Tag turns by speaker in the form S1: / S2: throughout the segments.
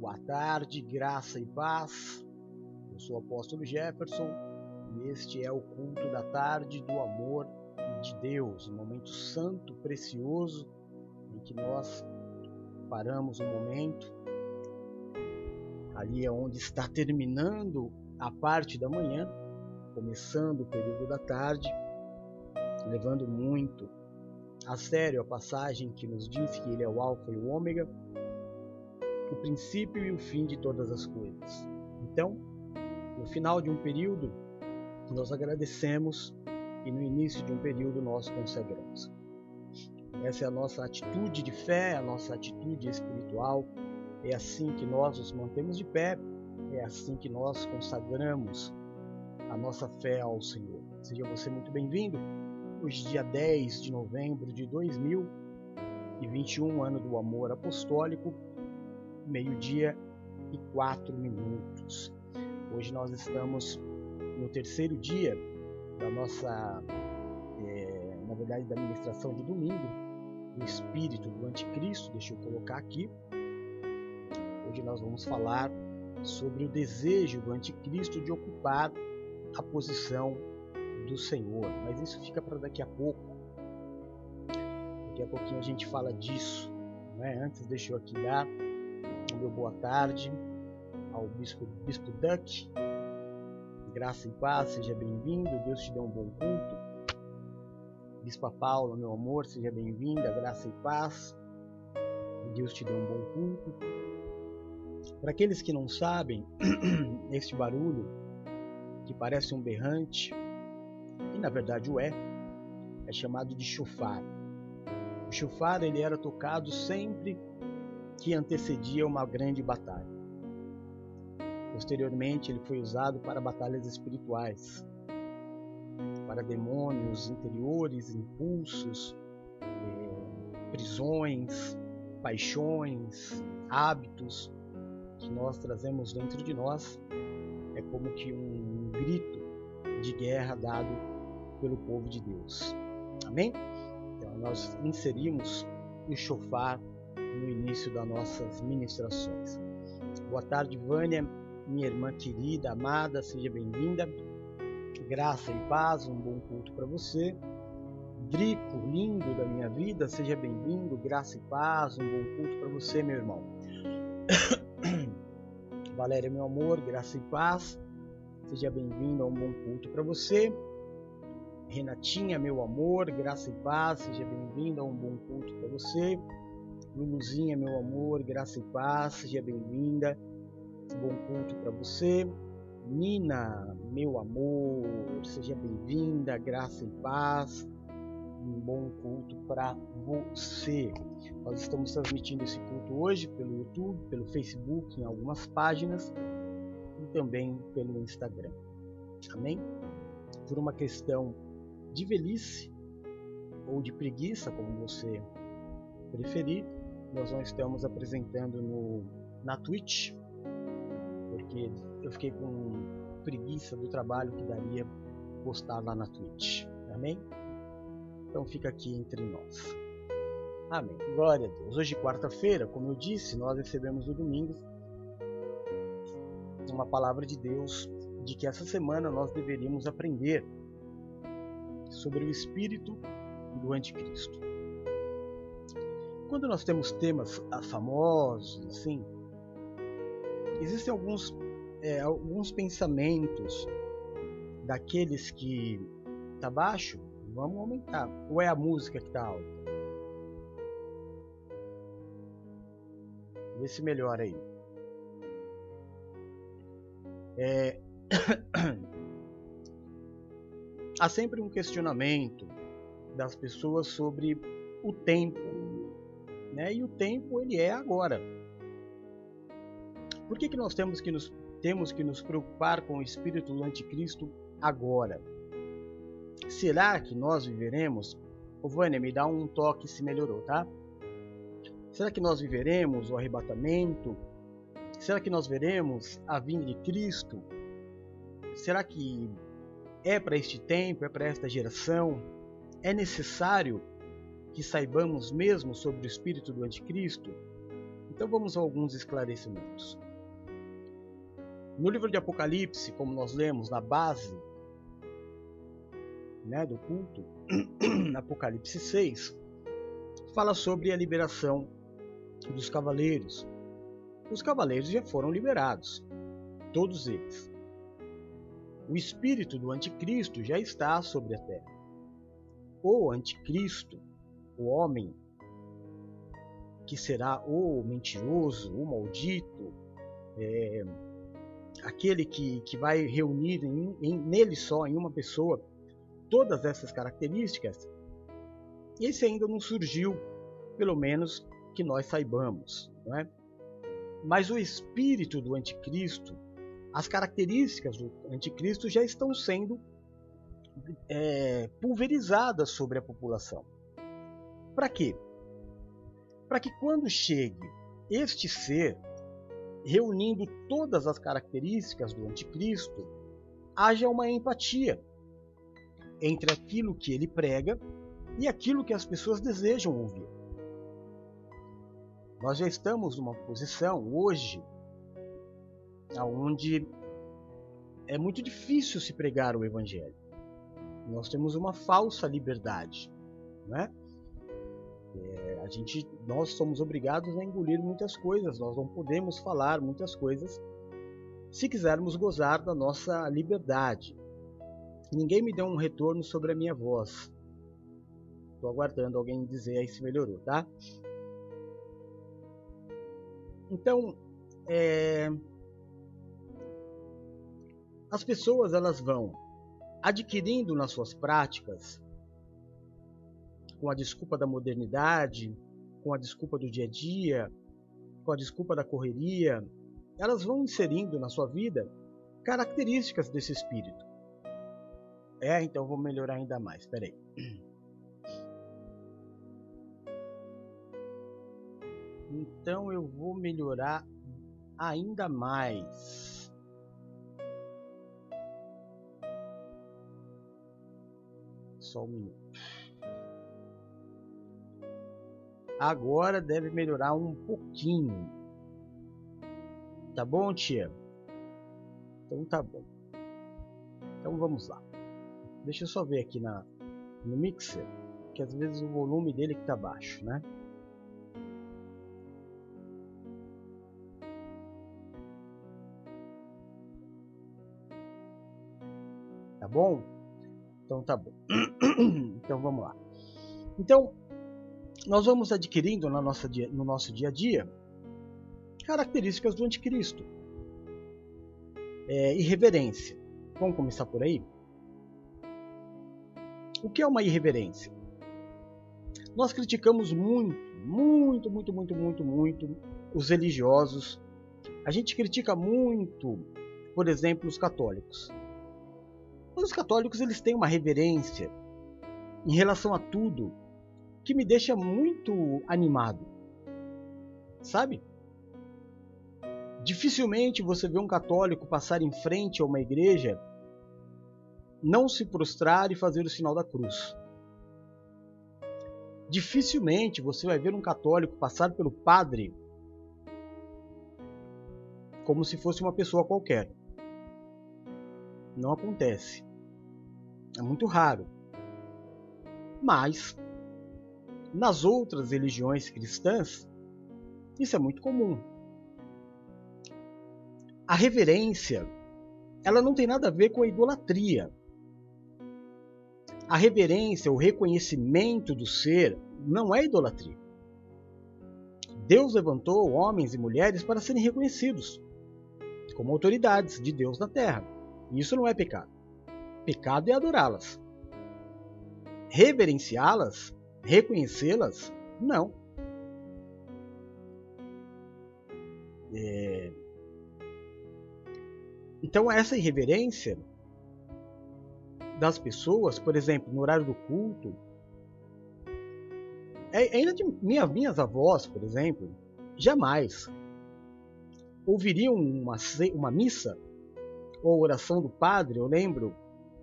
S1: boa tarde, graça e paz. Eu sou o apóstolo Jefferson e este é o culto da tarde do amor de Deus, um momento santo, precioso, em que nós paramos um momento ali é onde está terminando a parte da manhã, começando o período da tarde, levando muito a sério a passagem que nos diz que ele é o alfa e o ômega, o princípio e o fim de todas as coisas. Então, no final de um período, nós agradecemos e no início de um período nós consagramos. Essa é a nossa atitude de fé, a nossa atitude espiritual. É assim que nós nos mantemos de pé, é assim que nós consagramos a nossa fé ao Senhor. Seja você muito bem-vindo. Hoje, dia 10 de novembro de 2021, ano do amor apostólico, meio-dia e quatro minutos. Hoje nós estamos no terceiro dia da nossa, é, na verdade, da ministração de domingo, do espírito do anticristo. Deixa eu colocar aqui. Hoje nós vamos falar sobre o desejo do anticristo de ocupar a posição do Senhor, mas isso fica para daqui a pouco. Daqui a pouquinho a gente fala disso. Né? Antes, deixa eu aqui dar meu boa tarde ao Bispo, Bispo. Graça e paz, seja bem-vindo. Deus te dê um bom culto. Bispa Paula, meu amor, seja bem-vinda. Graça e paz. Deus te dê um bom culto. Para aqueles que não sabem, este barulho que parece um berrante, e na verdade o é, é chamado de chofar. O chofar ele era tocado sempre que antecedia uma grande batalha. Posteriormente, ele foi usado para batalhas espirituais, para demônios interiores, impulsos, é, prisões, paixões, hábitos que nós trazemos dentro de nós. É como que um grito de guerra dado pelo povo de Deus. Amém? Então, nós inserimos o chofar no início das nossas ministrações. Boa tarde, Vânia, minha irmã querida, amada, seja bem-vinda. Graça e paz, um bom culto para você. Drico, lindo da minha vida, seja bem-vindo. Graça e paz, um bom culto para você, meu irmão. Valéria, meu amor, graça e paz, seja bem-vindo a um bom culto para você. Renatinha, meu amor, graça e paz, seja bem-vindo a um bom culto para você. Luluzinha, meu amor, graça e paz, seja bem-vinda. Bom culto para você. Nina, meu amor, seja bem-vinda, graça e paz. Um bom culto para você. Nós estamos transmitindo esse culto hoje pelo YouTube, pelo Facebook, em algumas páginas e também pelo Instagram. Amém? Por uma questão de velhice ou de preguiça, como você preferir, nós não estamos apresentando no, na Twitch, porque eu fiquei com preguiça do trabalho que daria postar lá na Twitch. Amém? Então fica aqui entre nós. Amém. Glória a Deus. Hoje, quarta-feira, como eu disse, nós recebemos no domingo uma palavra de Deus de que essa semana nós deveríamos aprender sobre o espírito do anticristo quando nós temos temas ah, famosos, assim, existem alguns, é, alguns pensamentos daqueles que tá baixo, vamos aumentar. Ou é a música que tá alta? Vê se melhora aí. É... Há sempre um questionamento das pessoas sobre o tempo né? E o tempo ele é agora. Por que, que nós temos que, nos, temos que nos preocupar com o espírito do anticristo agora? Será que nós viveremos? Ô Vânia, me dá um toque se melhorou, tá? Será que nós viveremos o arrebatamento? Será que nós veremos a vinda de Cristo? Será que é para este tempo, é para esta geração? É necessário que saibamos mesmo sobre o espírito do anticristo? Então vamos a alguns esclarecimentos. No livro de Apocalipse, como nós lemos na base né, do culto, Apocalipse 6, fala sobre a liberação dos cavaleiros. Os cavaleiros já foram liberados, todos eles. O espírito do anticristo já está sobre a terra. O anticristo, o homem que será o mentiroso, o maldito, é, aquele que, que vai reunir em, em, nele só, em uma pessoa, todas essas características, esse ainda não surgiu, pelo menos que nós saibamos. Não é? Mas o espírito do anticristo, as características do anticristo já estão sendo é, pulverizadas sobre a população. Para quê? Para que quando chegue este ser reunindo todas as características do anticristo, haja uma empatia entre aquilo que ele prega e aquilo que as pessoas desejam ouvir. Nós já estamos numa posição hoje onde é muito difícil se pregar o evangelho. Nós temos uma falsa liberdade, né? É, a gente, nós somos obrigados a engolir muitas coisas. Nós não podemos falar muitas coisas se quisermos gozar da nossa liberdade. Ninguém me deu um retorno sobre a minha voz. Estou aguardando alguém dizer aí se melhorou, tá? Então, é... as pessoas elas vão adquirindo nas suas práticas, com a desculpa da modernidade, com a desculpa do dia a dia, com a desculpa da correria, elas vão inserindo na sua vida características desse espírito. É, então vou melhorar ainda mais. Espera aí. Então eu vou melhorar ainda mais. Só um minuto. Agora deve melhorar um pouquinho. Tá bom, tia? Então tá bom. Então vamos lá. Deixa eu só ver aqui na, no mixer, que às vezes o volume dele que tá baixo, né? Tá bom? Então tá bom. então vamos lá. Então, nós vamos adquirindo na nossa, no nosso dia a dia características do anticristo. É, irreverência. Vamos começar por aí? O que é uma irreverência? Nós criticamos muito, muito, muito, muito, muito, muito os religiosos. A gente critica muito, por exemplo, os católicos. Os católicos eles têm uma reverência em relação a tudo que me deixa muito animado. Sabe? Dificilmente você vê um católico passar em frente a uma igreja não se prostrar e fazer o sinal da cruz. Dificilmente você vai ver um católico passar pelo padre como se fosse uma pessoa qualquer. Não acontece. É muito raro. Mas nas outras religiões cristãs, isso é muito comum. A reverência, ela não tem nada a ver com a idolatria. A reverência, o reconhecimento do ser, não é idolatria. Deus levantou homens e mulheres para serem reconhecidos como autoridades de Deus na terra. Isso não é pecado. Pecado é adorá-las. Reverenciá-las, reconhecê-las, não. É... Então, essa irreverência das pessoas, por exemplo, no horário do culto, é, ainda de minha, minhas avós, por exemplo, jamais ouviriam uma, uma missa ou oração do padre. Eu lembro,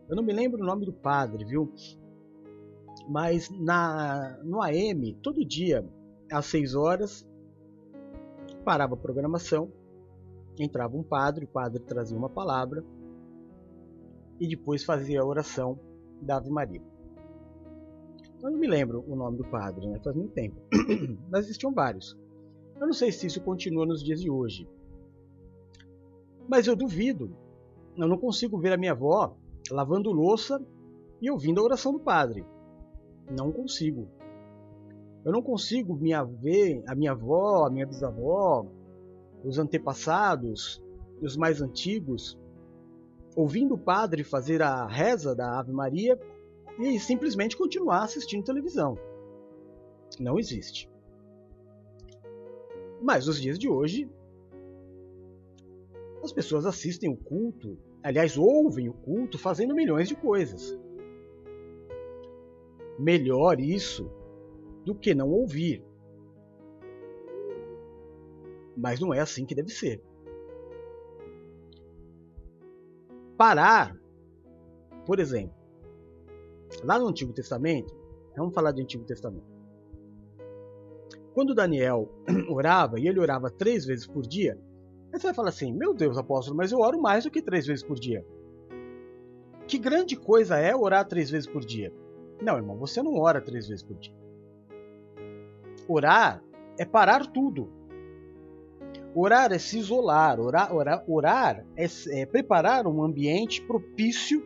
S1: eu não me lembro o nome do padre, viu? Mas na no AM, todo dia, às 6 horas, parava a programação, entrava um padre, o padre trazia uma palavra e depois fazia a oração da Ave Maria. Eu não me lembro o nome do padre, né? faz muito tempo, mas existiam vários. Eu não sei se isso continua nos dias de hoje, mas eu duvido. Eu não consigo ver a minha avó lavando louça e ouvindo a oração do padre. Não consigo. Eu não consigo me ver a minha avó, a minha bisavó, os antepassados, os mais antigos, ouvindo o padre fazer a reza da Ave Maria e simplesmente continuar assistindo televisão. Não existe. Mas nos dias de hoje, as pessoas assistem o culto, aliás, ouvem o culto fazendo milhões de coisas. Melhor isso do que não ouvir. Mas não é assim que deve ser. Parar, por exemplo, lá no Antigo Testamento, vamos falar do Antigo Testamento. Quando Daniel orava, e ele orava três vezes por dia, você vai falar assim: Meu Deus, apóstolo, mas eu oro mais do que três vezes por dia. Que grande coisa é orar três vezes por dia? Não, irmão, você não ora três vezes por dia. Orar é parar tudo. Orar é se isolar. Orar, orar, orar é, é preparar um ambiente propício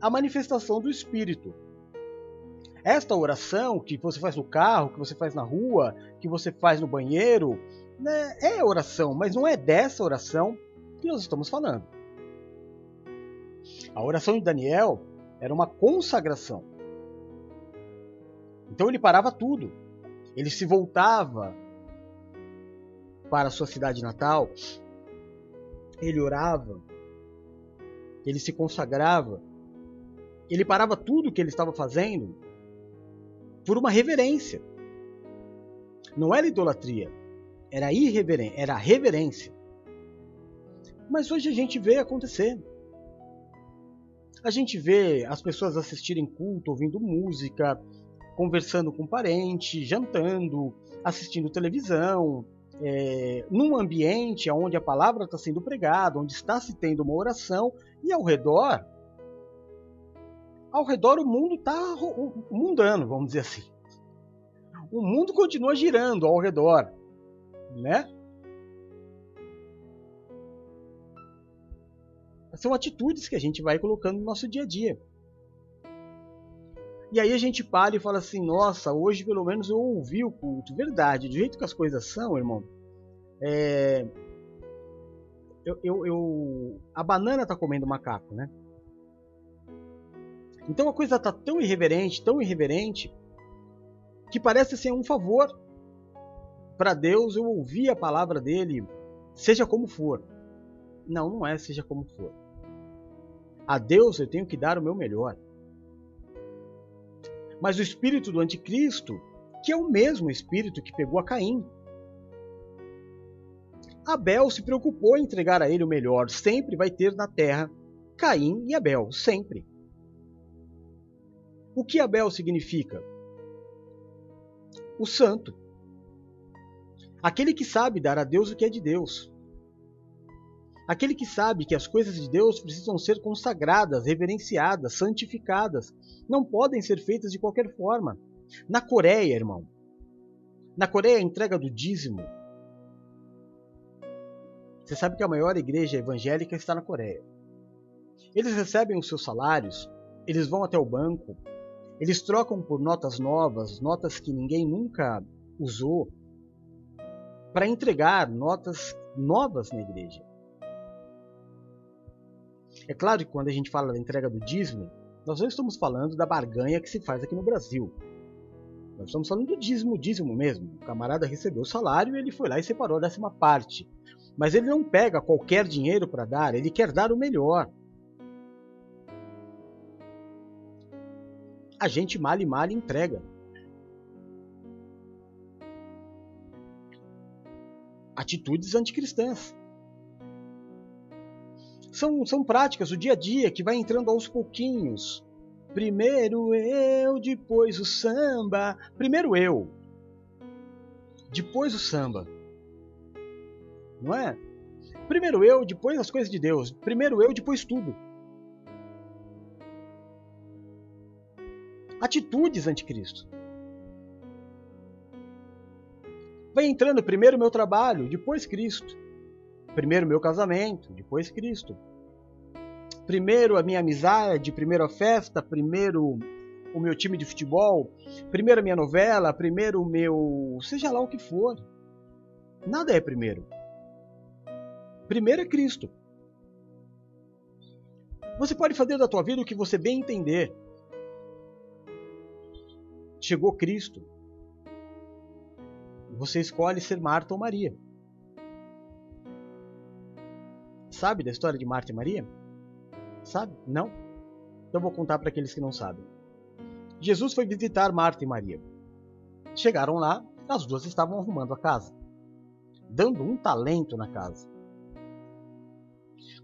S1: à manifestação do Espírito. Esta oração que você faz no carro, que você faz na rua, que você faz no banheiro, né, é oração, mas não é dessa oração que nós estamos falando. A oração de Daniel era uma consagração. Então ele parava tudo. Ele se voltava para a sua cidade natal. Ele orava. Ele se consagrava. Ele parava tudo que ele estava fazendo por uma reverência. Não era idolatria, era irreverência, era reverência. Mas hoje a gente vê acontecer. A gente vê as pessoas assistirem culto, ouvindo música, conversando com parente, jantando, assistindo televisão, é, num ambiente onde a palavra está sendo pregada, onde está se tendo uma oração, e ao redor, ao redor o mundo está mundano, vamos dizer assim. O mundo continua girando ao redor, né? São atitudes que a gente vai colocando no nosso dia a dia. E aí a gente para e fala assim: nossa, hoje pelo menos eu ouvi o culto. Verdade, do jeito que as coisas são, irmão. É... Eu, eu, eu... A banana tá comendo macaco, né? Então a coisa tá tão irreverente, tão irreverente, que parece ser um favor para Deus eu ouvir a palavra dele, seja como for. Não, não é seja como for. A Deus eu tenho que dar o meu melhor. Mas o espírito do anticristo, que é o mesmo espírito que pegou a Caim. Abel se preocupou em entregar a ele o melhor. Sempre vai ter na terra Caim e Abel, sempre. O que Abel significa? O santo. Aquele que sabe dar a Deus o que é de Deus. Aquele que sabe que as coisas de Deus precisam ser consagradas, reverenciadas, santificadas, não podem ser feitas de qualquer forma. Na Coreia, irmão, na Coreia a entrega do dízimo. Você sabe que a maior igreja evangélica está na Coreia. Eles recebem os seus salários, eles vão até o banco, eles trocam por notas novas, notas que ninguém nunca usou, para entregar notas novas na igreja. É claro que quando a gente fala da entrega do dízimo, nós não estamos falando da barganha que se faz aqui no Brasil. Nós estamos falando do dízimo, dízimo mesmo. O camarada recebeu o salário e ele foi lá e separou a décima parte. Mas ele não pega qualquer dinheiro para dar, ele quer dar o melhor. A gente mal e mal entrega. Atitudes anticristãs são, são práticas do dia a dia que vai entrando aos pouquinhos. Primeiro eu, depois o samba. Primeiro eu, depois o samba. não é? Primeiro eu, depois as coisas de Deus. Primeiro eu, depois tudo. Atitudes anticristo. Vai entrando primeiro meu trabalho, depois Cristo. Primeiro meu casamento, depois Cristo. Primeiro a minha amizade, primeiro a festa, primeiro o meu time de futebol, primeiro a minha novela, primeiro o meu. seja lá o que for. Nada é primeiro. Primeiro é Cristo. Você pode fazer da tua vida o que você bem entender. Chegou Cristo. Você escolhe ser Marta ou Maria. Sabe da história de Marta e Maria? Sabe? Não? Então vou contar para aqueles que não sabem. Jesus foi visitar Marta e Maria. Chegaram lá, as duas estavam arrumando a casa, dando um talento na casa.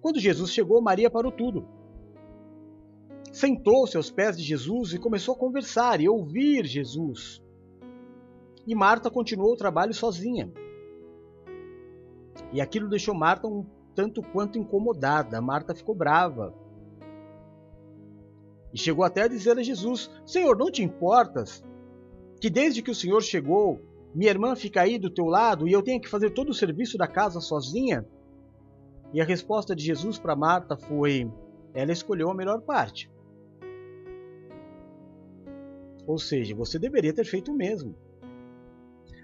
S1: Quando Jesus chegou, Maria parou tudo. Sentou-se aos pés de Jesus e começou a conversar e ouvir Jesus. E Marta continuou o trabalho sozinha. E aquilo deixou Marta um tanto quanto incomodada. Marta ficou brava. E chegou até a dizer a Jesus: Senhor, não te importas que desde que o Senhor chegou, minha irmã fica aí do teu lado e eu tenha que fazer todo o serviço da casa sozinha? E a resposta de Jesus para Marta foi: ela escolheu a melhor parte. Ou seja, você deveria ter feito o mesmo.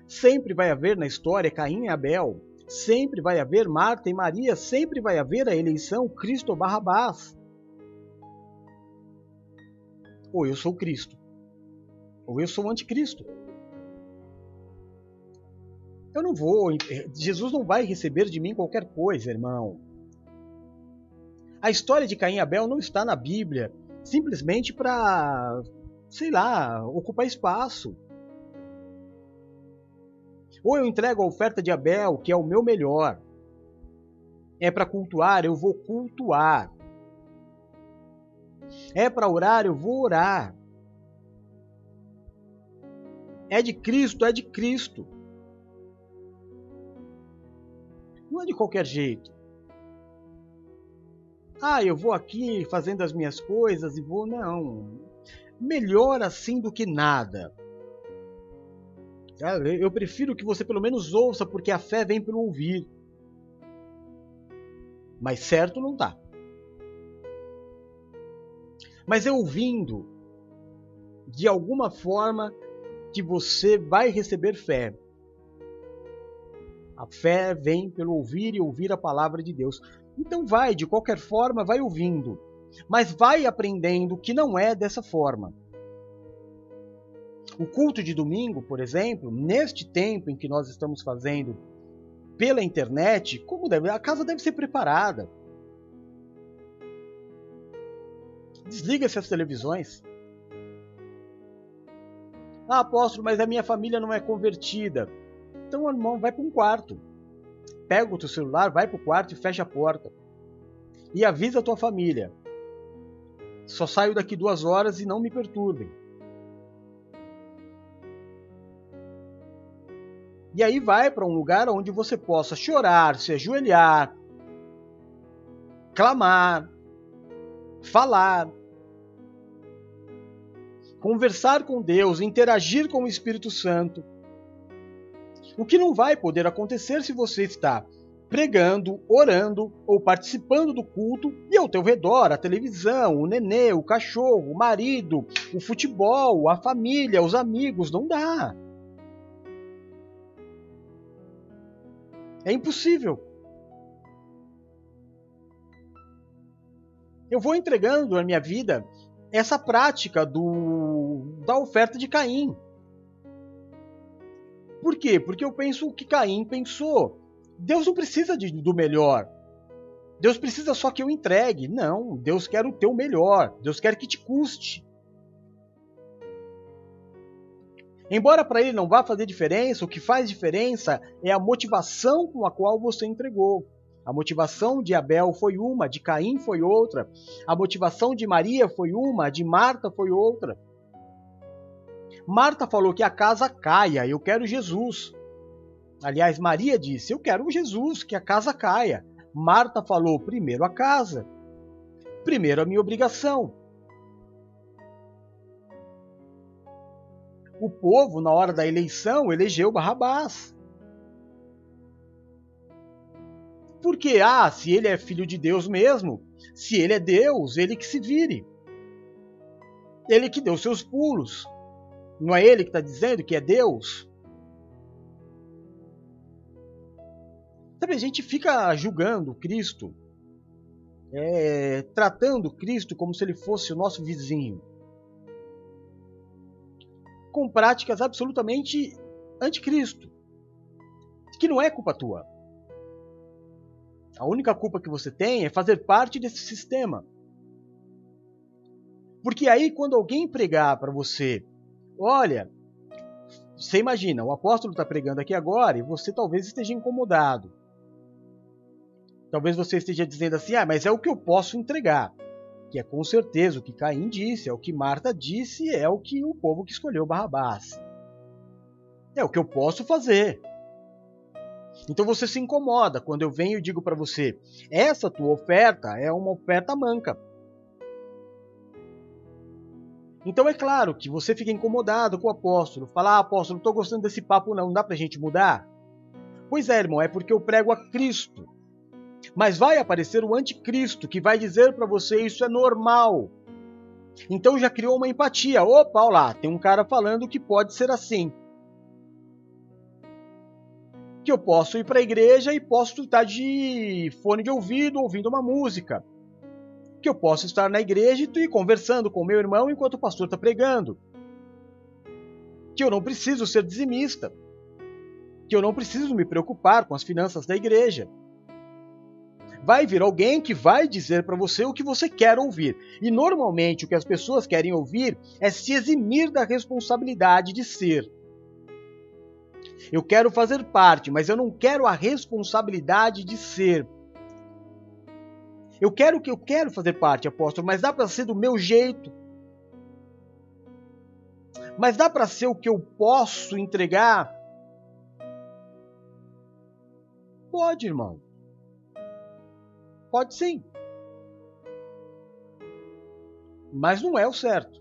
S1: Sempre vai haver na história Caim e Abel, sempre vai haver Marta e Maria, sempre vai haver a eleição Cristo Barrabás. Ou eu sou Cristo, ou eu sou anticristo. Eu não vou, Jesus não vai receber de mim qualquer coisa, irmão. A história de Caim e Abel não está na Bíblia simplesmente para, sei lá, ocupar espaço. Ou eu entrego a oferta de Abel, que é o meu melhor. É para cultuar, eu vou cultuar. É para orar, eu vou orar. É de Cristo, é de Cristo. Não é de qualquer jeito. Ah, eu vou aqui fazendo as minhas coisas e vou. Não. Melhor assim do que nada. Eu prefiro que você pelo menos ouça, porque a fé vem pelo ouvir. Mas certo não tá. Mas é ouvindo, de alguma forma, que você vai receber fé. A fé vem pelo ouvir e ouvir a palavra de Deus. Então vai, de qualquer forma, vai ouvindo, mas vai aprendendo que não é dessa forma. O culto de domingo, por exemplo, neste tempo em que nós estamos fazendo pela internet, como deve, a casa deve ser preparada. Desliga-se as televisões. Ah, apóstolo, mas a minha família não é convertida. Então, irmão, vai para um quarto. Pega o teu celular, vai para o quarto e fecha a porta. E avisa a tua família. Só saio daqui duas horas e não me perturbem. E aí vai para um lugar onde você possa chorar, se ajoelhar, clamar, falar, conversar com Deus, interagir com o Espírito Santo. O que não vai poder acontecer se você está pregando, orando ou participando do culto e ao teu redor a televisão, o nenê, o cachorro, o marido, o futebol, a família, os amigos, não dá. É impossível. Eu vou entregando na minha vida essa prática do da oferta de Caim. Por quê? Porque eu penso o que Caim pensou. Deus não precisa de, do melhor. Deus precisa só que eu entregue. Não, Deus quer o teu melhor. Deus quer que te custe. Embora para ele não vá fazer diferença, o que faz diferença é a motivação com a qual você entregou. A motivação de Abel foi uma, de Caim foi outra. A motivação de Maria foi uma, de Marta foi outra. Marta falou que a casa caia, eu quero Jesus. Aliás, Maria disse: Eu quero Jesus, que a casa caia. Marta falou: primeiro a casa, primeiro a minha obrigação. O povo, na hora da eleição, elegeu Barrabás. Porque, ah, se ele é filho de Deus mesmo, se ele é Deus, ele que se vire. Ele que deu seus pulos. Não é ele que está dizendo que é Deus? Sabe, a gente fica julgando Cristo, é, tratando Cristo como se ele fosse o nosso vizinho, com práticas absolutamente anticristo, que não é culpa tua. A única culpa que você tem é fazer parte desse sistema. Porque aí, quando alguém pregar para você, olha, você imagina, o apóstolo está pregando aqui agora e você talvez esteja incomodado. Talvez você esteja dizendo assim, ah, mas é o que eu posso entregar. Que é com certeza o que Caim disse, é o que Marta disse, é o que o povo que escolheu Barrabás. É o que eu posso fazer. Então você se incomoda quando eu venho e digo para você: essa tua oferta é uma oferta manca. Então é claro que você fica incomodado com o apóstolo. Fala, ah, apóstolo, não estou gostando desse papo, não, não dá para gente mudar? Pois é, irmão, é porque eu prego a Cristo. Mas vai aparecer o anticristo que vai dizer para você isso é normal. Então já criou uma empatia. Opa, olha lá, tem um cara falando que pode ser assim. Que eu posso ir para a igreja e posso estar de fone de ouvido ouvindo uma música. Que eu posso estar na igreja e conversando com meu irmão enquanto o pastor está pregando. Que eu não preciso ser dizimista. Que eu não preciso me preocupar com as finanças da igreja vai vir alguém que vai dizer para você o que você quer ouvir. E normalmente o que as pessoas querem ouvir é se eximir da responsabilidade de ser. Eu quero fazer parte, mas eu não quero a responsabilidade de ser. Eu quero que eu quero fazer parte, apóstolo, mas dá para ser do meu jeito. Mas dá para ser o que eu posso entregar? Pode, irmão. Pode sim. Mas não é o certo.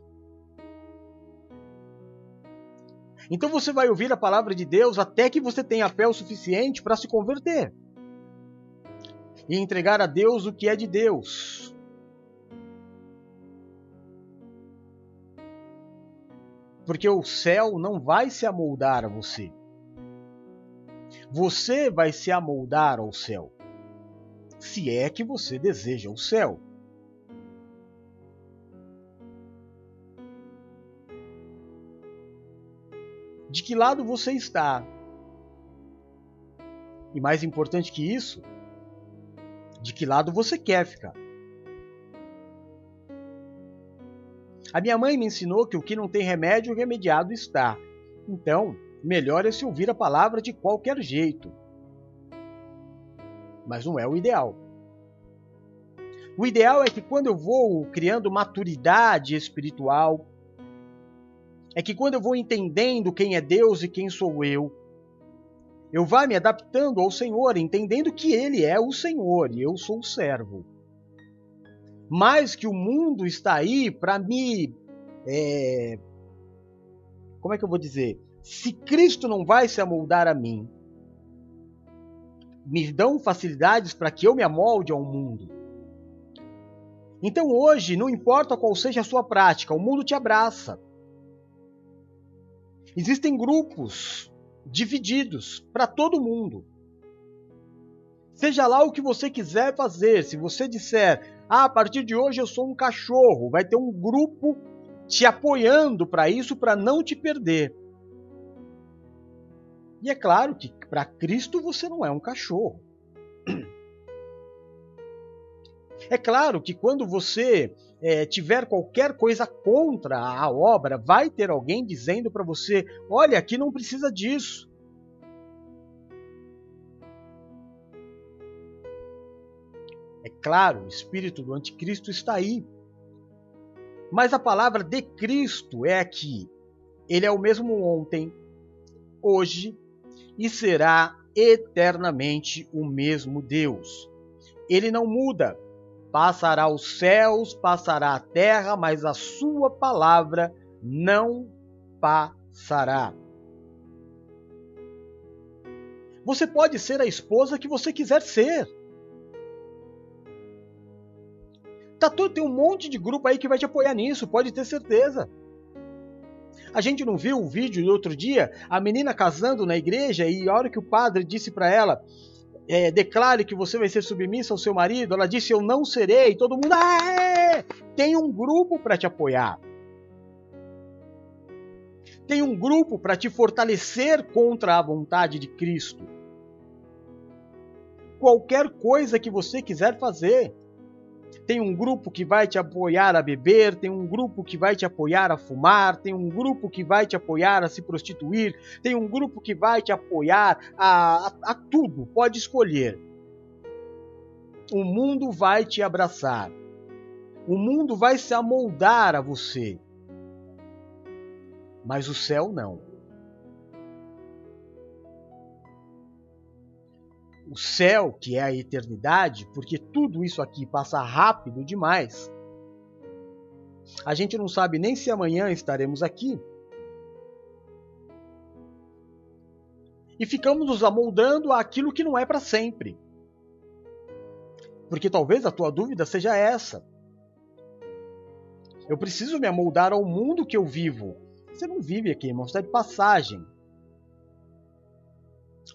S1: Então você vai ouvir a palavra de Deus até que você tenha fé o suficiente para se converter e entregar a Deus o que é de Deus. Porque o céu não vai se amoldar a você. Você vai se amoldar ao céu se é que você deseja o céu. De que lado você está? E mais importante que isso, de que lado você quer ficar? A minha mãe me ensinou que o que não tem remédio, remediado está. Então, melhor é se ouvir a palavra de qualquer jeito mas não é o ideal. O ideal é que quando eu vou criando maturidade espiritual, é que quando eu vou entendendo quem é Deus e quem sou eu, eu vá me adaptando ao Senhor, entendendo que Ele é o Senhor e eu sou o servo. Mas que o mundo está aí para me. É... Como é que eu vou dizer? Se Cristo não vai se amoldar a mim, me dão facilidades para que eu me amolde ao mundo. Então hoje, não importa qual seja a sua prática, o mundo te abraça. Existem grupos divididos para todo mundo. Seja lá o que você quiser fazer, se você disser, ah, a partir de hoje eu sou um cachorro, vai ter um grupo te apoiando para isso, para não te perder. E é claro que para Cristo você não é um cachorro. É claro que quando você é, tiver qualquer coisa contra a obra, vai ter alguém dizendo para você: olha, aqui não precisa disso. É claro, o espírito do anticristo está aí. Mas a palavra de Cristo é aqui. Ele é o mesmo ontem, hoje e será eternamente o mesmo Deus. Ele não muda. Passará os céus, passará a terra, mas a sua palavra não passará. Você pode ser a esposa que você quiser ser. Tudo, tem um monte de grupo aí que vai te apoiar nisso, pode ter certeza. A gente não viu o vídeo do outro dia, a menina casando na igreja e a hora que o padre disse para ela, é, declare que você vai ser submissa ao seu marido, ela disse eu não serei. Todo mundo, ah, é! tem um grupo para te apoiar. Tem um grupo para te fortalecer contra a vontade de Cristo. Qualquer coisa que você quiser fazer, tem um grupo que vai te apoiar a beber, tem um grupo que vai te apoiar a fumar, tem um grupo que vai te apoiar a se prostituir, tem um grupo que vai te apoiar a, a, a tudo. Pode escolher. O mundo vai te abraçar. O mundo vai se amoldar a você. Mas o céu não. O céu, que é a eternidade, porque tudo isso aqui passa rápido demais. A gente não sabe nem se amanhã estaremos aqui. E ficamos nos amoldando àquilo que não é para sempre. Porque talvez a tua dúvida seja essa. Eu preciso me amoldar ao mundo que eu vivo. Você não vive aqui, irmão, você está de passagem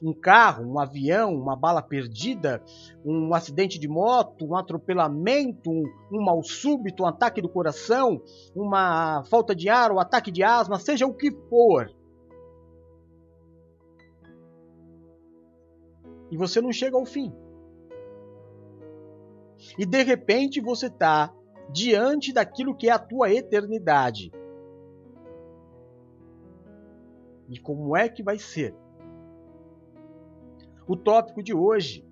S1: um carro, um avião, uma bala perdida, um acidente de moto, um atropelamento, um, um mal súbito, um ataque do coração, uma falta de ar, um ataque de asma, seja o que for. E você não chega ao fim. E de repente você está diante daquilo que é a tua eternidade. E como é que vai ser? O tópico de hoje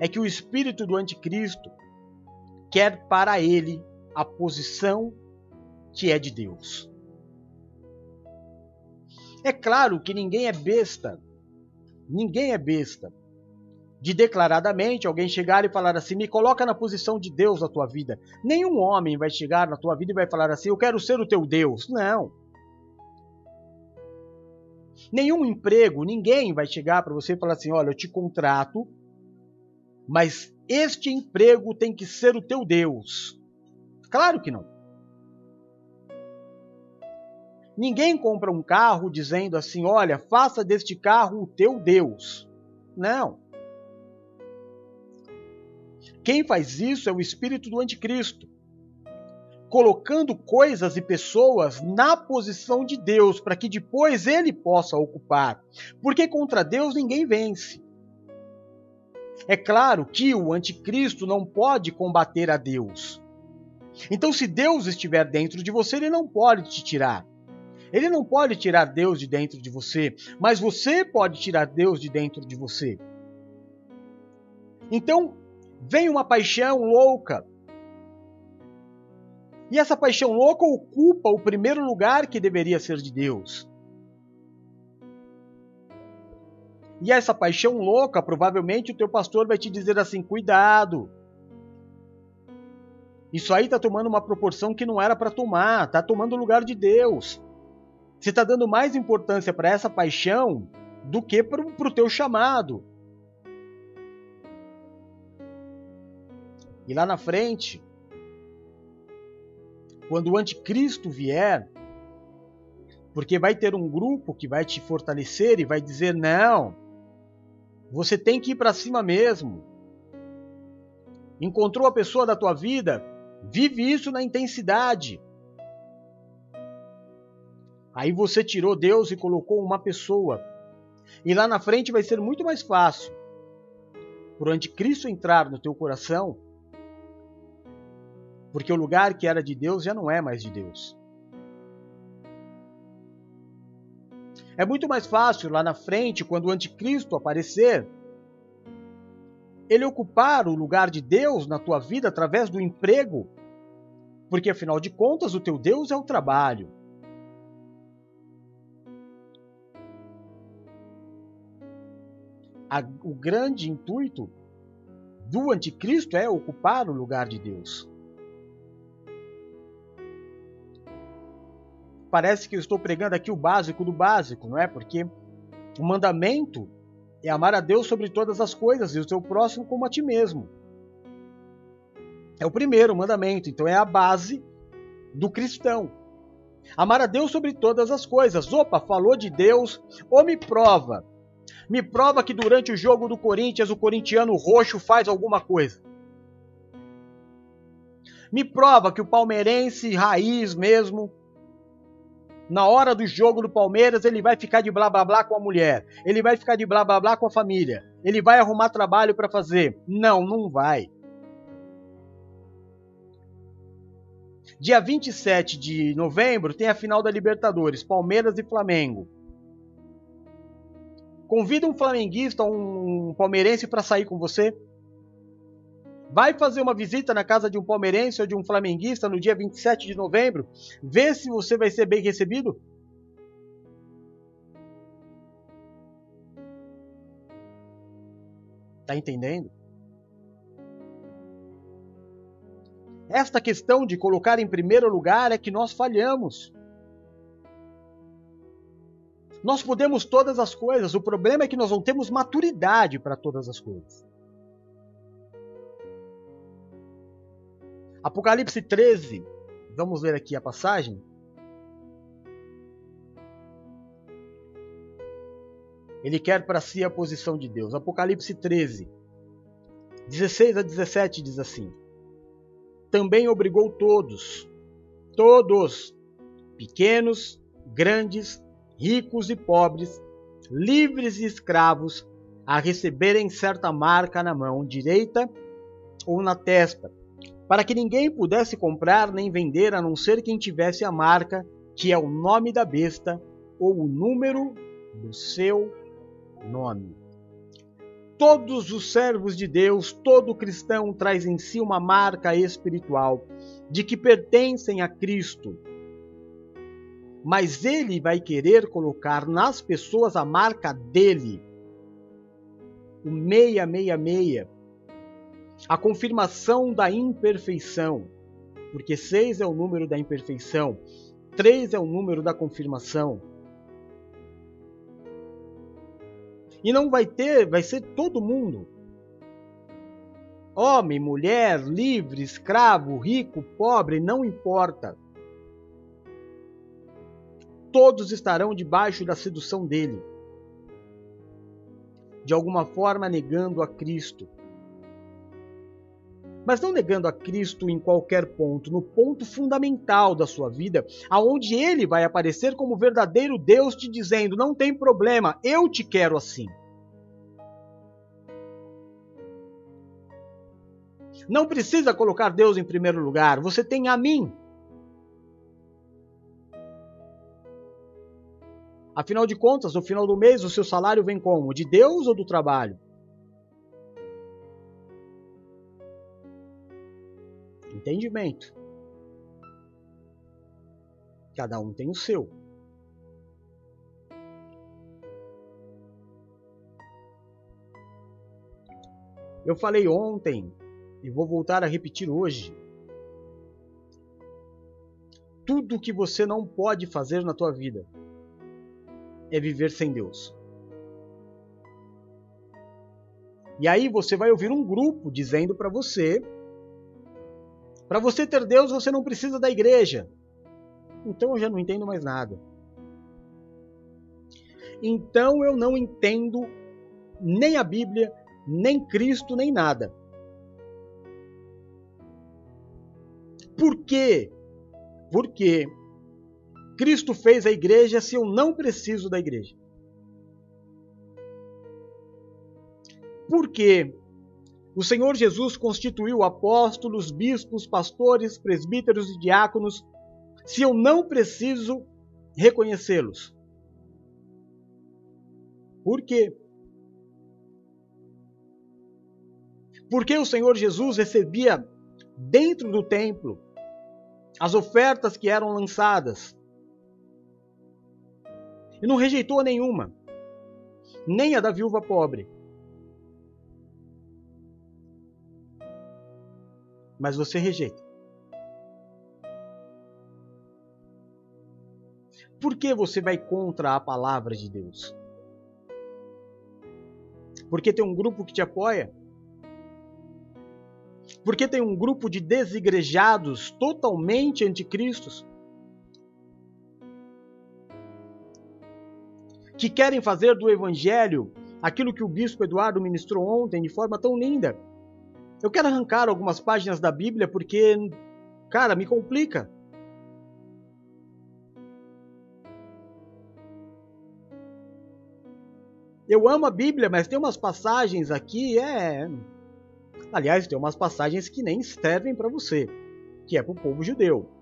S1: é que o espírito do anticristo quer para ele a posição que é de Deus. É claro que ninguém é besta, ninguém é besta de declaradamente alguém chegar e falar assim: me coloca na posição de Deus na tua vida. Nenhum homem vai chegar na tua vida e vai falar assim: eu quero ser o teu Deus. Não. Nenhum emprego, ninguém vai chegar para você e falar assim: olha, eu te contrato, mas este emprego tem que ser o teu Deus. Claro que não. Ninguém compra um carro dizendo assim: olha, faça deste carro o teu Deus. Não. Quem faz isso é o espírito do anticristo colocando coisas e pessoas na posição de Deus, para que depois ele possa ocupar. Porque contra Deus ninguém vence. É claro que o anticristo não pode combater a Deus. Então, se Deus estiver dentro de você, ele não pode te tirar. Ele não pode tirar Deus de dentro de você, mas você pode tirar Deus de dentro de você. Então, vem uma paixão louca, e essa paixão louca ocupa o primeiro lugar que deveria ser de Deus. E essa paixão louca, provavelmente o teu pastor vai te dizer assim: cuidado. Isso aí está tomando uma proporção que não era para tomar, está tomando o lugar de Deus. Você está dando mais importância para essa paixão do que para o teu chamado. E lá na frente, quando o anticristo vier, porque vai ter um grupo que vai te fortalecer e vai dizer: não, você tem que ir para cima mesmo. Encontrou a pessoa da tua vida, vive isso na intensidade. Aí você tirou Deus e colocou uma pessoa. E lá na frente vai ser muito mais fácil para o anticristo entrar no teu coração porque o lugar que era de Deus já não é mais de Deus. É muito mais fácil lá na frente, quando o anticristo aparecer, ele ocupar o lugar de Deus na tua vida através do emprego, porque afinal de contas o teu Deus é o trabalho. o grande intuito do anticristo é ocupar o lugar de Deus. Parece que eu estou pregando aqui o básico do básico, não é? Porque o mandamento é amar a Deus sobre todas as coisas e o seu próximo como a ti mesmo. É o primeiro mandamento, então é a base do cristão. Amar a Deus sobre todas as coisas. Opa, falou de Deus, ou me prova. Me prova que durante o jogo do Corinthians o corintiano roxo faz alguma coisa. Me prova que o palmeirense raiz mesmo, na hora do jogo do Palmeiras, ele vai ficar de blá blá blá com a mulher. Ele vai ficar de blá blá blá com a família. Ele vai arrumar trabalho para fazer. Não, não vai. Dia 27 de novembro tem a final da Libertadores, Palmeiras e Flamengo. Convida um flamenguista, um palmeirense para sair com você. Vai fazer uma visita na casa de um palmeirense ou de um flamenguista no dia 27 de novembro. Vê se você vai ser bem recebido. Tá entendendo? Esta questão de colocar em primeiro lugar é que nós falhamos. Nós podemos todas as coisas, o problema é que nós não temos maturidade para todas as coisas. Apocalipse 13, vamos ler aqui a passagem. Ele quer para si a posição de Deus. Apocalipse 13, 16 a 17 diz assim: também obrigou todos, todos, pequenos, grandes, ricos e pobres, livres e escravos, a receberem certa marca na mão direita ou na testa, para que ninguém pudesse comprar nem vender a não ser quem tivesse a marca, que é o nome da besta ou o número do seu nome. Todos os servos de Deus, todo cristão traz em si uma marca espiritual de que pertencem a Cristo. Mas ele vai querer colocar nas pessoas a marca dele. O 666. A confirmação da imperfeição. Porque seis é o número da imperfeição, três é o número da confirmação. E não vai ter, vai ser todo mundo. Homem, mulher, livre, escravo, rico, pobre, não importa. Todos estarão debaixo da sedução dele. De alguma forma negando a Cristo mas não negando a Cristo em qualquer ponto, no ponto fundamental da sua vida, aonde ele vai aparecer como verdadeiro Deus te dizendo: "Não tem problema, eu te quero assim". Não precisa colocar Deus em primeiro lugar, você tem a mim. Afinal de contas, no final do mês, o seu salário vem como? De Deus ou do trabalho? Entendimento. Cada um tem o seu. Eu falei ontem e vou voltar a repetir hoje. Tudo que você não pode fazer na tua vida é viver sem Deus. E aí você vai ouvir um grupo dizendo para você para você ter Deus, você não precisa da igreja. Então eu já não entendo mais nada. Então eu não entendo nem a Bíblia, nem Cristo, nem nada. Por quê? Porque Cristo fez a igreja se eu não preciso da igreja? Por quê? O Senhor Jesus constituiu apóstolos, bispos, pastores, presbíteros e diáconos, se eu não preciso reconhecê-los. Por quê? Porque o Senhor Jesus recebia dentro do templo as ofertas que eram lançadas e não rejeitou nenhuma, nem a da viúva pobre mas você rejeita. Por que você vai contra a palavra de Deus? Porque tem um grupo que te apoia? Porque tem um grupo de desigrejados totalmente anticristos? Que querem fazer do evangelho aquilo que o bispo Eduardo ministrou ontem de forma tão linda. Eu quero arrancar algumas páginas da Bíblia porque, cara, me complica. Eu amo a Bíblia, mas tem umas passagens aqui, é. Aliás, tem umas passagens que nem servem para você, que é para o povo judeu.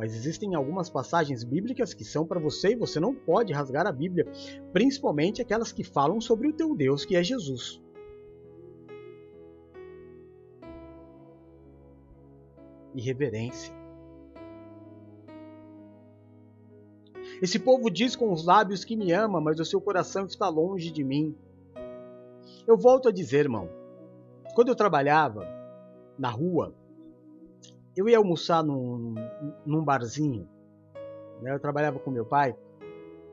S1: Mas existem algumas passagens bíblicas que são para você e você não pode rasgar a Bíblia, principalmente aquelas que falam sobre o teu Deus, que é Jesus. Irreverência. Esse povo diz com os lábios que me ama, mas o seu coração está longe de mim. Eu volto a dizer, irmão, quando eu trabalhava na rua, eu ia almoçar num, num barzinho. Né? Eu trabalhava com meu pai,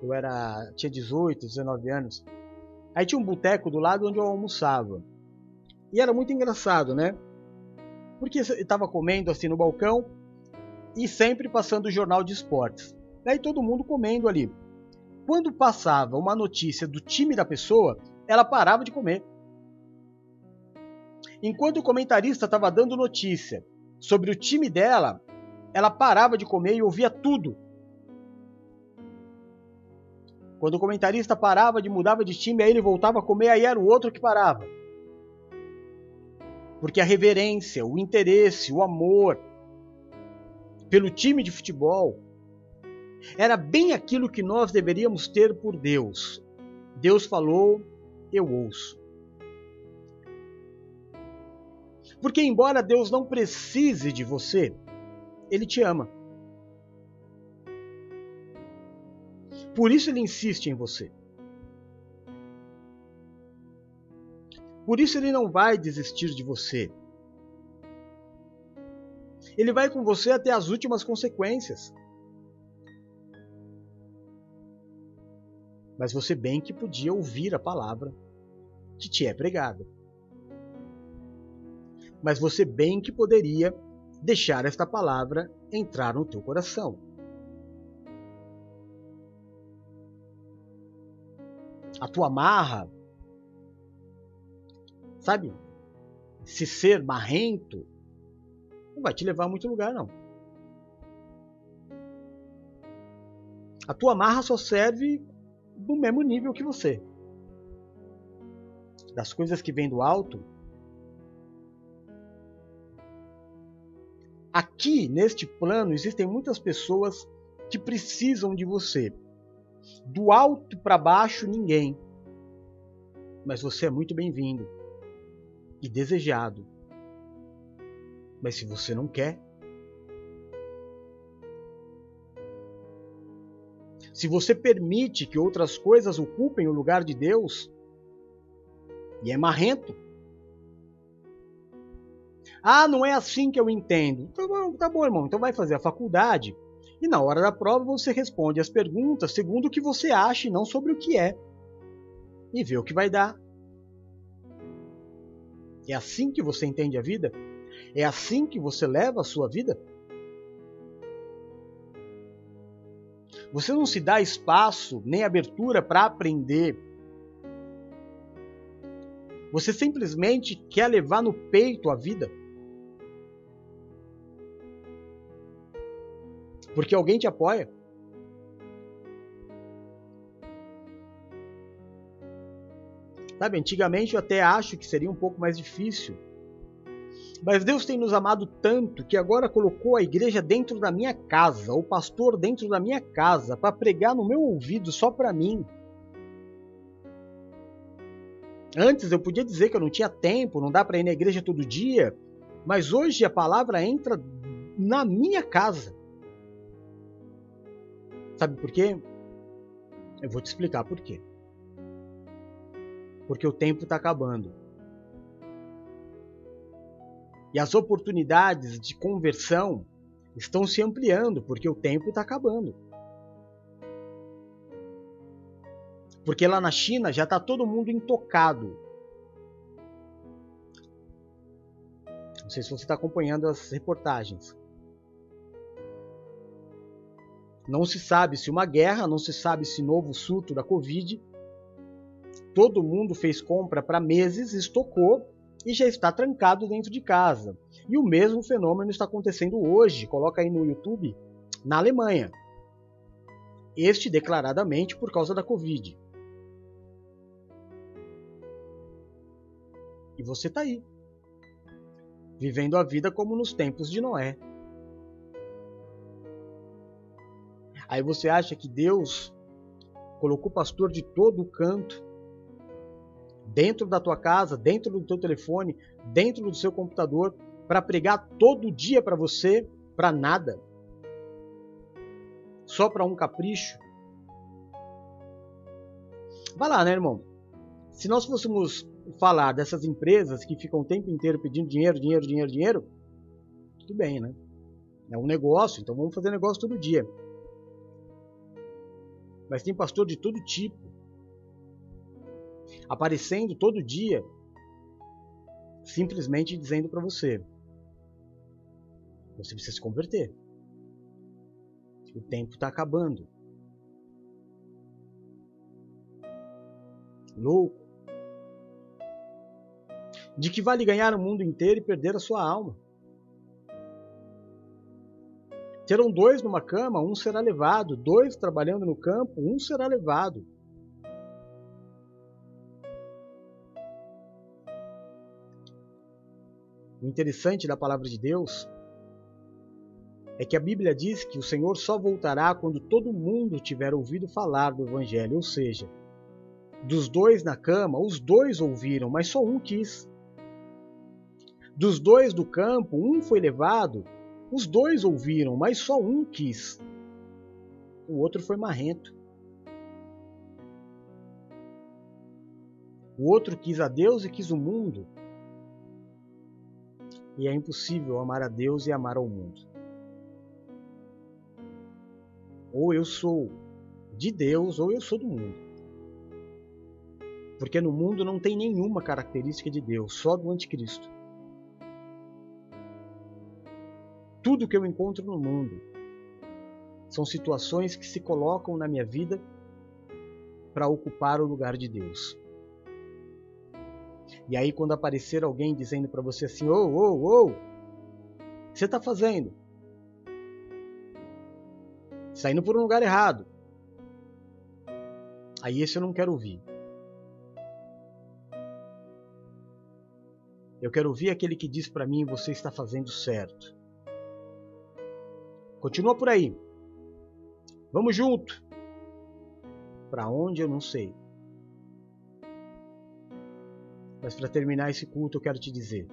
S1: eu era tinha 18, 19 anos. Aí tinha um boteco do lado onde eu almoçava. E era muito engraçado, né? Porque eu estava comendo assim no balcão e sempre passando o jornal de esportes. Daí todo mundo comendo ali. Quando passava uma notícia do time da pessoa, ela parava de comer. Enquanto o comentarista estava dando notícia sobre o time dela, ela parava de comer e ouvia tudo. Quando o comentarista parava de mudava de time, aí ele voltava a comer, aí era o outro que parava. Porque a reverência, o interesse, o amor pelo time de futebol era bem aquilo que nós deveríamos ter por Deus. Deus falou, eu ouço. Porque, embora Deus não precise de você, Ele te ama. Por isso Ele insiste em você. Por isso Ele não vai desistir de você. Ele vai com você até as últimas consequências. mas você bem que podia ouvir a palavra que te é pregada. Mas você bem que poderia deixar esta palavra entrar no teu coração. A tua marra, sabe? Se ser marrento não vai te levar a muito lugar, não. A tua marra só serve do mesmo nível que você. Das coisas que vêm do alto. Aqui, neste plano, existem muitas pessoas que precisam de você. Do alto para baixo, ninguém. Mas você é muito bem-vindo e desejado. Mas se você não quer, se você permite que outras coisas ocupem o lugar de Deus, e é marrento. Ah, não é assim que eu entendo. Tá bom, tá bom, irmão. Então vai fazer a faculdade e na hora da prova você responde as perguntas segundo o que você acha e não sobre o que é. E vê o que vai dar. É assim que você entende a vida? É assim que você leva a sua vida? Você não se dá espaço nem abertura para aprender. Você simplesmente quer levar no peito a vida. Porque alguém te apoia. Sabe, antigamente eu até acho que seria um pouco mais difícil mas Deus tem nos amado tanto que agora colocou a igreja dentro da minha casa, o pastor dentro da minha casa, para pregar no meu ouvido só para mim. Antes eu podia dizer que eu não tinha tempo, não dá para ir na igreja todo dia, mas hoje a palavra entra na minha casa. Sabe por quê? Eu vou te explicar por quê. Porque o tempo está acabando. E as oportunidades de conversão estão se ampliando porque o tempo está acabando. Porque lá na China já está todo mundo intocado. Não sei se você está acompanhando as reportagens. Não se sabe se uma guerra, não se sabe se novo surto da Covid. Todo mundo fez compra para meses, estocou e já está trancado dentro de casa. E o mesmo fenômeno está acontecendo hoje, coloca aí no YouTube, na Alemanha. Este declaradamente por causa da Covid. E você está aí, vivendo a vida como nos tempos de Noé. Aí você acha que Deus colocou pastor de todo canto dentro da tua casa, dentro do teu telefone, dentro do seu computador, para pregar todo dia para você, para nada? Só para um capricho? Vai lá, né, irmão? Se nós fôssemos falar dessas empresas que ficam o tempo inteiro pedindo dinheiro, dinheiro, dinheiro, dinheiro, tudo bem, né? É um negócio, então vamos fazer negócio todo dia. Mas tem pastor de todo tipo, aparecendo todo dia, simplesmente dizendo para você: você precisa se converter. O tempo está acabando. Louco. De que vale ganhar o mundo inteiro e perder a sua alma? Terão dois numa cama, um será levado. Dois trabalhando no campo, um será levado. O interessante da palavra de Deus é que a Bíblia diz que o Senhor só voltará quando todo mundo tiver ouvido falar do Evangelho, ou seja, dos dois na cama, os dois ouviram, mas só um quis. Dos dois do campo, um foi levado, os dois ouviram, mas só um quis. O outro foi marrento. O outro quis a Deus e quis o mundo. E é impossível amar a Deus e amar ao mundo. Ou eu sou de Deus ou eu sou do mundo. Porque no mundo não tem nenhuma característica de Deus, só do anticristo. Tudo que eu encontro no mundo. São situações que se colocam na minha vida para ocupar o lugar de Deus. E aí, quando aparecer alguém dizendo para você assim: ô, ô, ô, você está fazendo? Saindo por um lugar errado. Aí, esse eu não quero ouvir. Eu quero ouvir aquele que diz para mim: você está fazendo certo. Continua por aí. Vamos junto. Para onde eu não sei. Mas para terminar esse culto eu quero te dizer.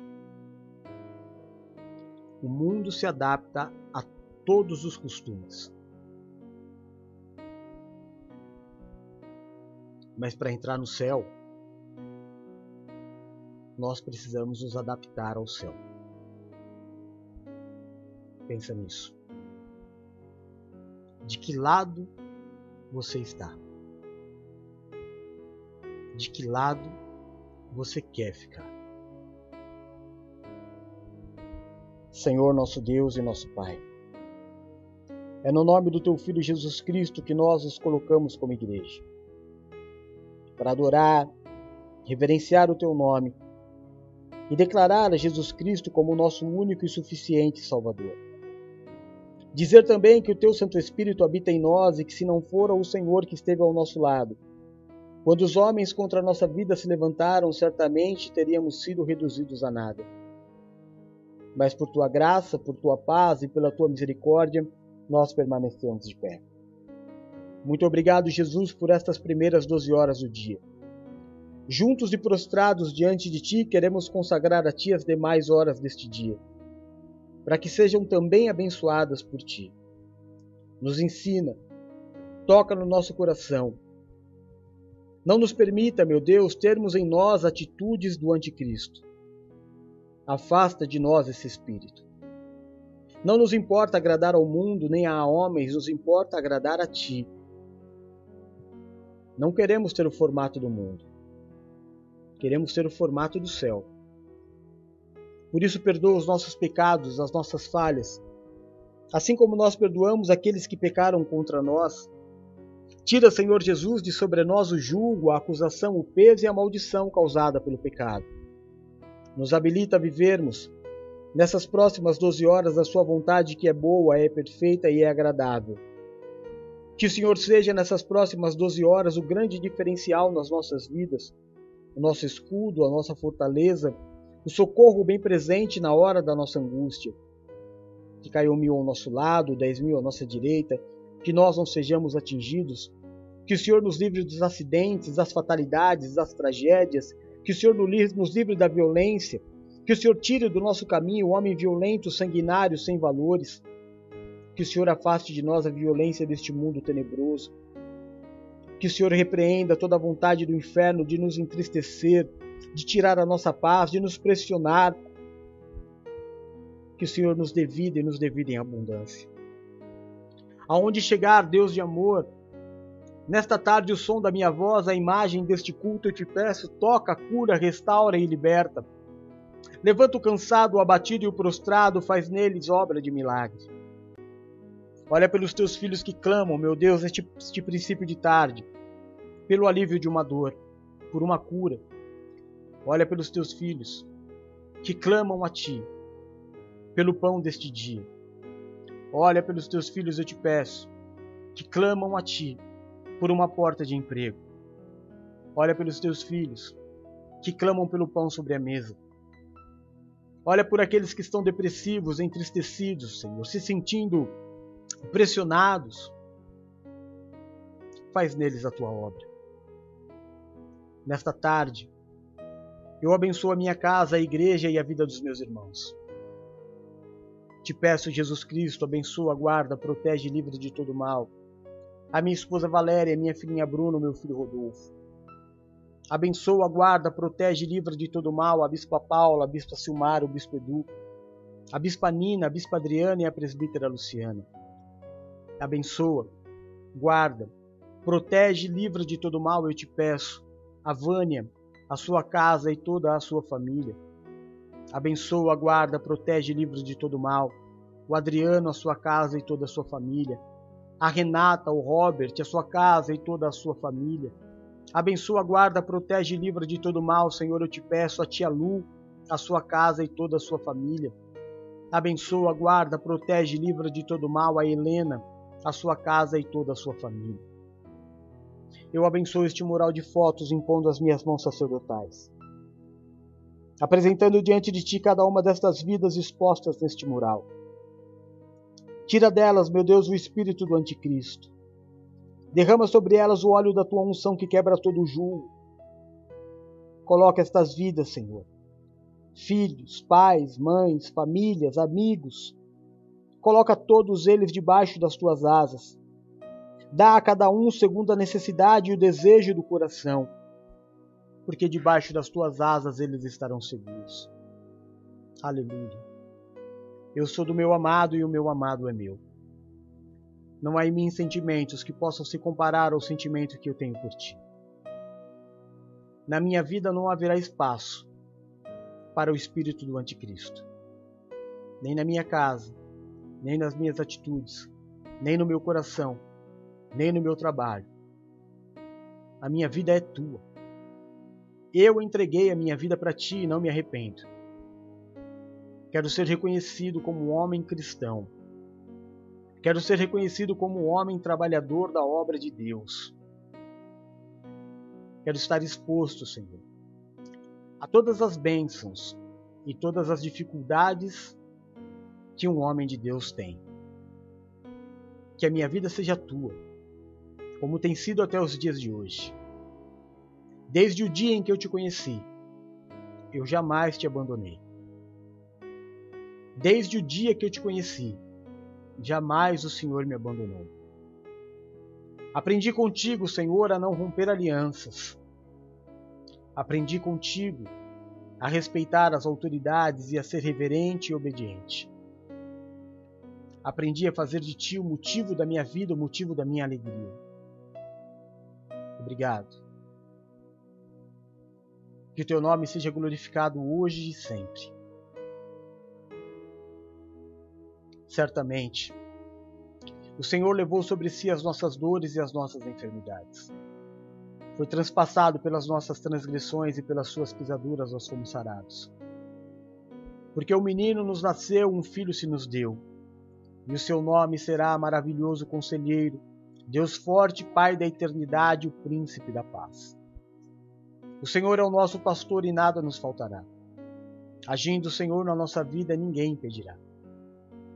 S1: O mundo se adapta a todos os costumes. Mas para entrar no céu, nós precisamos nos adaptar ao céu. Pensa nisso de que lado você está. De que lado você quer ficar. Senhor nosso Deus e nosso Pai, é no nome do Teu Filho Jesus Cristo que nós nos colocamos como igreja para adorar, reverenciar o Teu nome e declarar a Jesus Cristo como nosso único e suficiente Salvador. Dizer também que o teu Santo Espírito habita em nós e que se não fora o Senhor que esteve ao nosso lado, quando os homens contra a nossa vida se levantaram, certamente teríamos sido reduzidos a nada. Mas por tua graça, por tua paz e pela tua misericórdia, nós permanecemos de pé. Muito obrigado, Jesus, por estas primeiras doze horas do dia. Juntos e prostrados diante de ti, queremos consagrar a ti as demais horas deste dia para que sejam também abençoadas por ti. Nos ensina, toca no nosso coração. Não nos permita, meu Deus, termos em nós atitudes do anticristo. Afasta de nós esse espírito. Não nos importa agradar ao mundo nem a homens, nos importa agradar a Ti. Não queremos ter o formato do mundo. Queremos ter o formato do céu. Por isso, perdoa os nossos pecados, as nossas falhas, assim como nós perdoamos aqueles que pecaram contra nós. Tira, Senhor Jesus, de sobre nós o julgo, a acusação, o peso e a maldição causada pelo pecado. Nos habilita a vivermos nessas próximas doze horas a Sua vontade que é boa, é perfeita e é agradável. Que o Senhor seja nessas próximas doze horas o grande diferencial nas nossas vidas, o nosso escudo, a nossa fortaleza, o socorro bem presente na hora da nossa angústia. Que caiu mil ao nosso lado, dez mil à nossa direita, que nós não sejamos atingidos. Que o Senhor nos livre dos acidentes, das fatalidades, das tragédias. Que o Senhor nos livre da violência. Que o Senhor tire do nosso caminho o homem violento, sanguinário, sem valores que o Senhor afaste de nós a violência deste mundo tenebroso. Que o Senhor repreenda toda a vontade do inferno de nos entristecer, de tirar a nossa paz, de nos pressionar. Que o Senhor nos dê vida e nos dê vida em abundância. Aonde chegar, Deus de amor, nesta tarde o som da minha voz, a imagem deste culto, eu te peço, toca, cura, restaura e liberta. Levanta o cansado, o abatido e o prostrado, faz neles obra de milagre. Olha pelos teus filhos que clamam, meu Deus, neste, neste princípio de tarde, pelo alívio de uma dor, por uma cura. Olha pelos teus filhos que clamam a ti, pelo pão deste dia. Olha pelos teus filhos, eu te peço, que clamam a ti por uma porta de emprego. Olha pelos teus filhos que clamam pelo pão sobre a mesa. Olha por aqueles que estão depressivos, entristecidos, Senhor, se sentindo pressionados, faz neles a tua obra. Nesta tarde, eu abençoo a minha casa, a igreja e a vida dos meus irmãos. Te peço, Jesus Cristo, abençoa, guarda, protege e livra de todo mal. A minha esposa Valéria, minha filhinha Bruno, meu filho Rodolfo. Abençoa, guarda, protege e livra de todo mal a Bispa Paula, a Bispa Silmar, o Bispo Edu, a Bispa Nina, a Bispa Adriana e a Presbítera Luciana abençoa, guarda, protege e livra de todo mal, eu te peço. A Vânia, a sua casa e toda a sua família. Abençoa, guarda, protege e livra de todo mal. O Adriano, a sua casa e toda a sua família. A Renata, o Robert, a sua casa e toda a sua família. Abençoa, guarda, protege e livra de todo mal, Senhor, eu te peço. A tia Lu, a sua casa e toda a sua família. Abençoa, guarda, protege e livra de todo mal a Helena, a sua casa e toda a sua família. Eu abençoo este mural de fotos impondo as minhas mãos sacerdotais, apresentando diante de ti cada uma destas vidas expostas neste mural. Tira delas, meu Deus, o espírito do anticristo. Derrama sobre elas o óleo da tua unção que quebra todo o julgo. Coloca estas vidas, Senhor. Filhos, pais, mães, famílias, amigos, Coloca todos eles debaixo das tuas asas. Dá a cada um segundo a necessidade e o desejo do coração, porque debaixo das tuas asas eles estarão seguros. Aleluia. Eu sou do meu amado e o meu amado é meu. Não há em mim sentimentos que possam se comparar ao sentimento que eu tenho por ti. Na minha vida não haverá espaço para o espírito do anticristo, nem na minha casa, nem nas minhas atitudes, nem no meu coração, nem no meu trabalho. A minha vida é tua. Eu entreguei a minha vida para ti e não me arrependo. Quero ser reconhecido como homem cristão. Quero ser reconhecido como homem trabalhador da obra de Deus. Quero estar exposto, Senhor, a todas as bênçãos e todas as dificuldades que um homem de Deus tem. Que a minha vida seja tua, como tem sido até os dias de hoje. Desde o dia em que eu te conheci, eu jamais te abandonei. Desde o dia que eu te conheci, jamais o Senhor me abandonou. Aprendi contigo, Senhor, a não romper alianças. Aprendi contigo a respeitar as autoridades e a ser reverente e obediente. Aprendi a fazer de ti o motivo da minha vida, o motivo da minha alegria. Obrigado. Que o teu nome seja glorificado hoje e sempre. Certamente, o Senhor levou sobre si as nossas dores e as nossas enfermidades. Foi transpassado pelas nossas transgressões e pelas suas pisaduras nós fomos sarados. Porque o menino nos nasceu, um filho se nos deu e o seu nome será maravilhoso conselheiro, Deus forte, Pai da eternidade, o príncipe da paz. O Senhor é o nosso pastor e nada nos faltará. Agindo o Senhor na nossa vida, ninguém impedirá.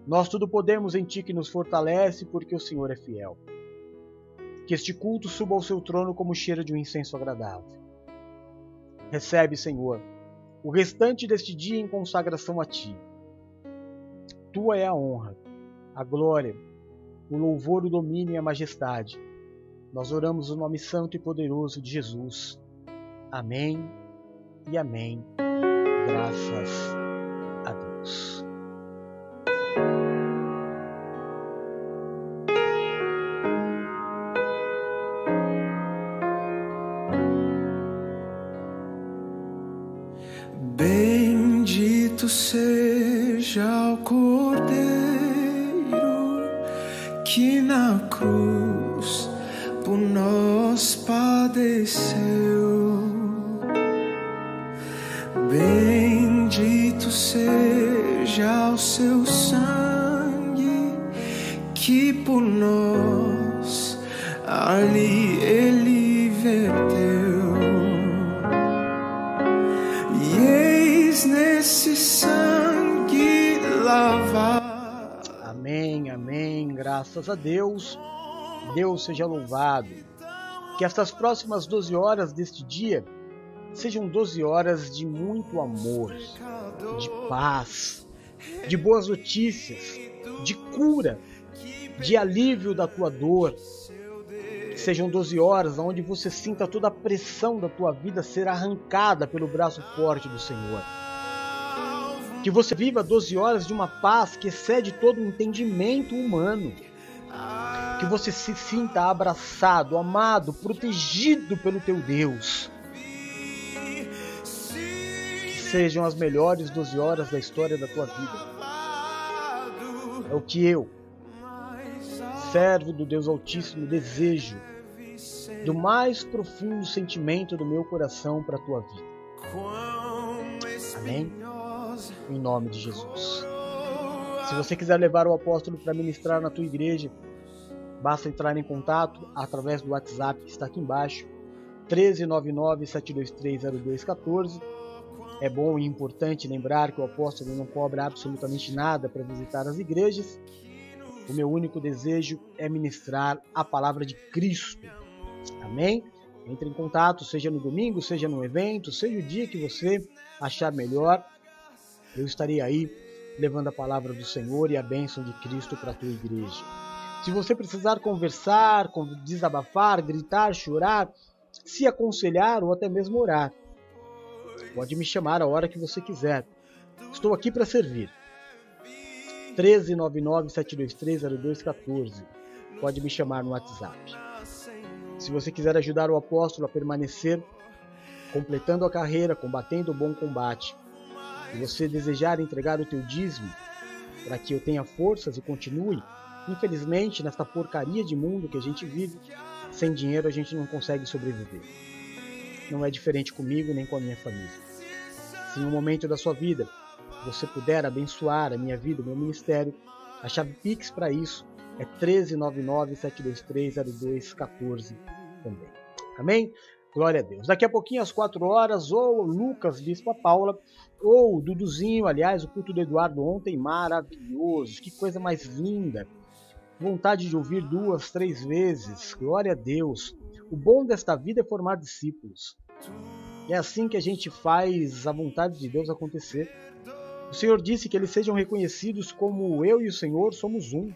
S1: Nós tudo podemos em Ti que nos fortalece, porque o Senhor é fiel. Que este culto suba ao seu trono como cheiro de um incenso agradável. Recebe, Senhor, o restante deste dia em consagração a Ti. Tua é a honra, a glória, o louvor, o domínio e a majestade. Nós oramos o nome santo e poderoso de Jesus. Amém e amém. Graças a Deus.
S2: Bendito seja o Cordeiro
S1: graças a Deus. Deus seja louvado. Que estas próximas 12 horas deste dia sejam 12 horas de muito amor, de paz, de boas notícias, de cura, de alívio da tua dor. Que sejam 12 horas onde você sinta toda a pressão da tua vida ser arrancada pelo braço forte do Senhor. Que você viva 12 horas de uma paz que excede todo o entendimento humano. Que você se sinta abraçado, amado, protegido pelo teu Deus. Que sejam as melhores 12 horas da história da tua vida. É o que eu, servo do Deus Altíssimo, desejo do mais profundo sentimento do meu coração para a tua vida. Amém? Em nome de Jesus. Se você quiser levar o apóstolo para ministrar na tua igreja, basta entrar em contato através do WhatsApp que está aqui embaixo, 1399-7230214. É bom e importante lembrar que o apóstolo não cobra absolutamente nada para visitar as igrejas. O meu único desejo é ministrar a palavra de Cristo. Amém? Entre em contato, seja no domingo, seja no evento, seja o dia que você achar melhor. Eu estarei aí levando a palavra do Senhor e a bênção de Cristo para a tua igreja. Se você precisar conversar, desabafar, gritar, chorar, se aconselhar ou até mesmo orar, pode me chamar a hora que você quiser. Estou aqui para servir. 1399-723-0214. Pode me chamar no WhatsApp. Se você quiser ajudar o apóstolo a permanecer completando a carreira, combatendo o bom combate, e você desejar entregar o teu dízimo para que eu tenha forças e continue, infelizmente, nesta porcaria de mundo que a gente vive, sem dinheiro a gente não consegue sobreviver. Não é diferente comigo nem com a minha família. Se em um momento da sua vida você puder abençoar a minha vida, o meu ministério, a chave Pix para isso é 1399-723-0214 também. Amém? Glória a Deus. Daqui a pouquinho, às 4 horas, ou Lucas, Bispa Paula, ou Duduzinho, aliás, o culto do Eduardo ontem, maravilhoso, que coisa mais linda. Vontade de ouvir duas, três vezes, glória a Deus. O bom desta vida é formar discípulos. É assim que a gente faz a vontade de Deus acontecer. O Senhor disse que eles sejam reconhecidos como eu e o Senhor somos um.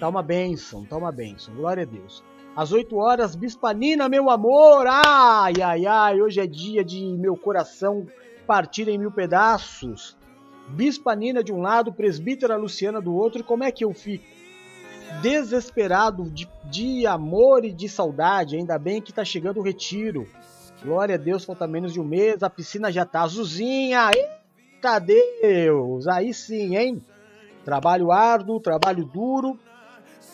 S1: Tá uma bênção, tá uma bênção, glória a Deus. Às 8 horas, Bispanina, meu amor. Ai, ai, ai, hoje é dia de meu coração partir em mil pedaços. Bispanina de um lado, presbítera Luciana do outro, e como é que eu fico? Desesperado de, de amor e de saudade, ainda bem que tá chegando o retiro. Glória a Deus, falta menos de um mês, a piscina já tá azulzinha. Eita Deus! Aí sim, hein? Trabalho árduo, trabalho duro,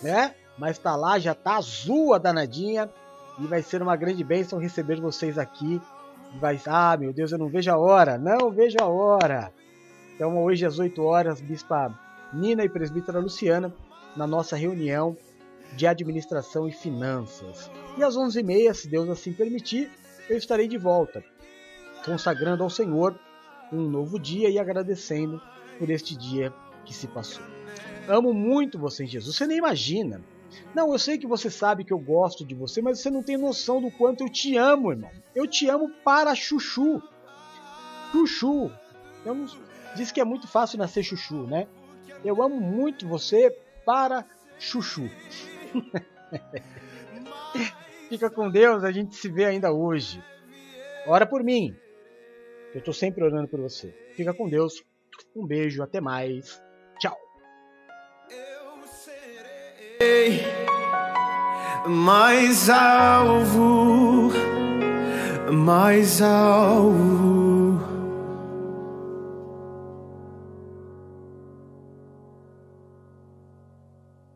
S1: né? Mas tá lá, já tá azul a danadinha. E vai ser uma grande bênção receber vocês aqui. Vai, ah, meu Deus, eu não vejo a hora, não vejo a hora. Então, hoje às 8 horas, Bispa Nina e Presbítera Luciana, na nossa reunião de administração e finanças. E às 11h30, se Deus assim permitir, eu estarei de volta, consagrando ao Senhor um novo dia e agradecendo por este dia que se passou. Amo muito você, Jesus. Você nem imagina não, eu sei que você sabe que eu gosto de você, mas você não tem noção do quanto eu te amo, irmão. Eu te amo para chuchu. Chuchu. Diz que é muito fácil nascer chuchu, né? Eu amo muito você para chuchu. Fica com Deus, a gente se vê ainda hoje. Ora por mim. Eu tô sempre orando por você. Fica com Deus. Um beijo, até mais. Tchau
S2: mais alvo, mais alvo.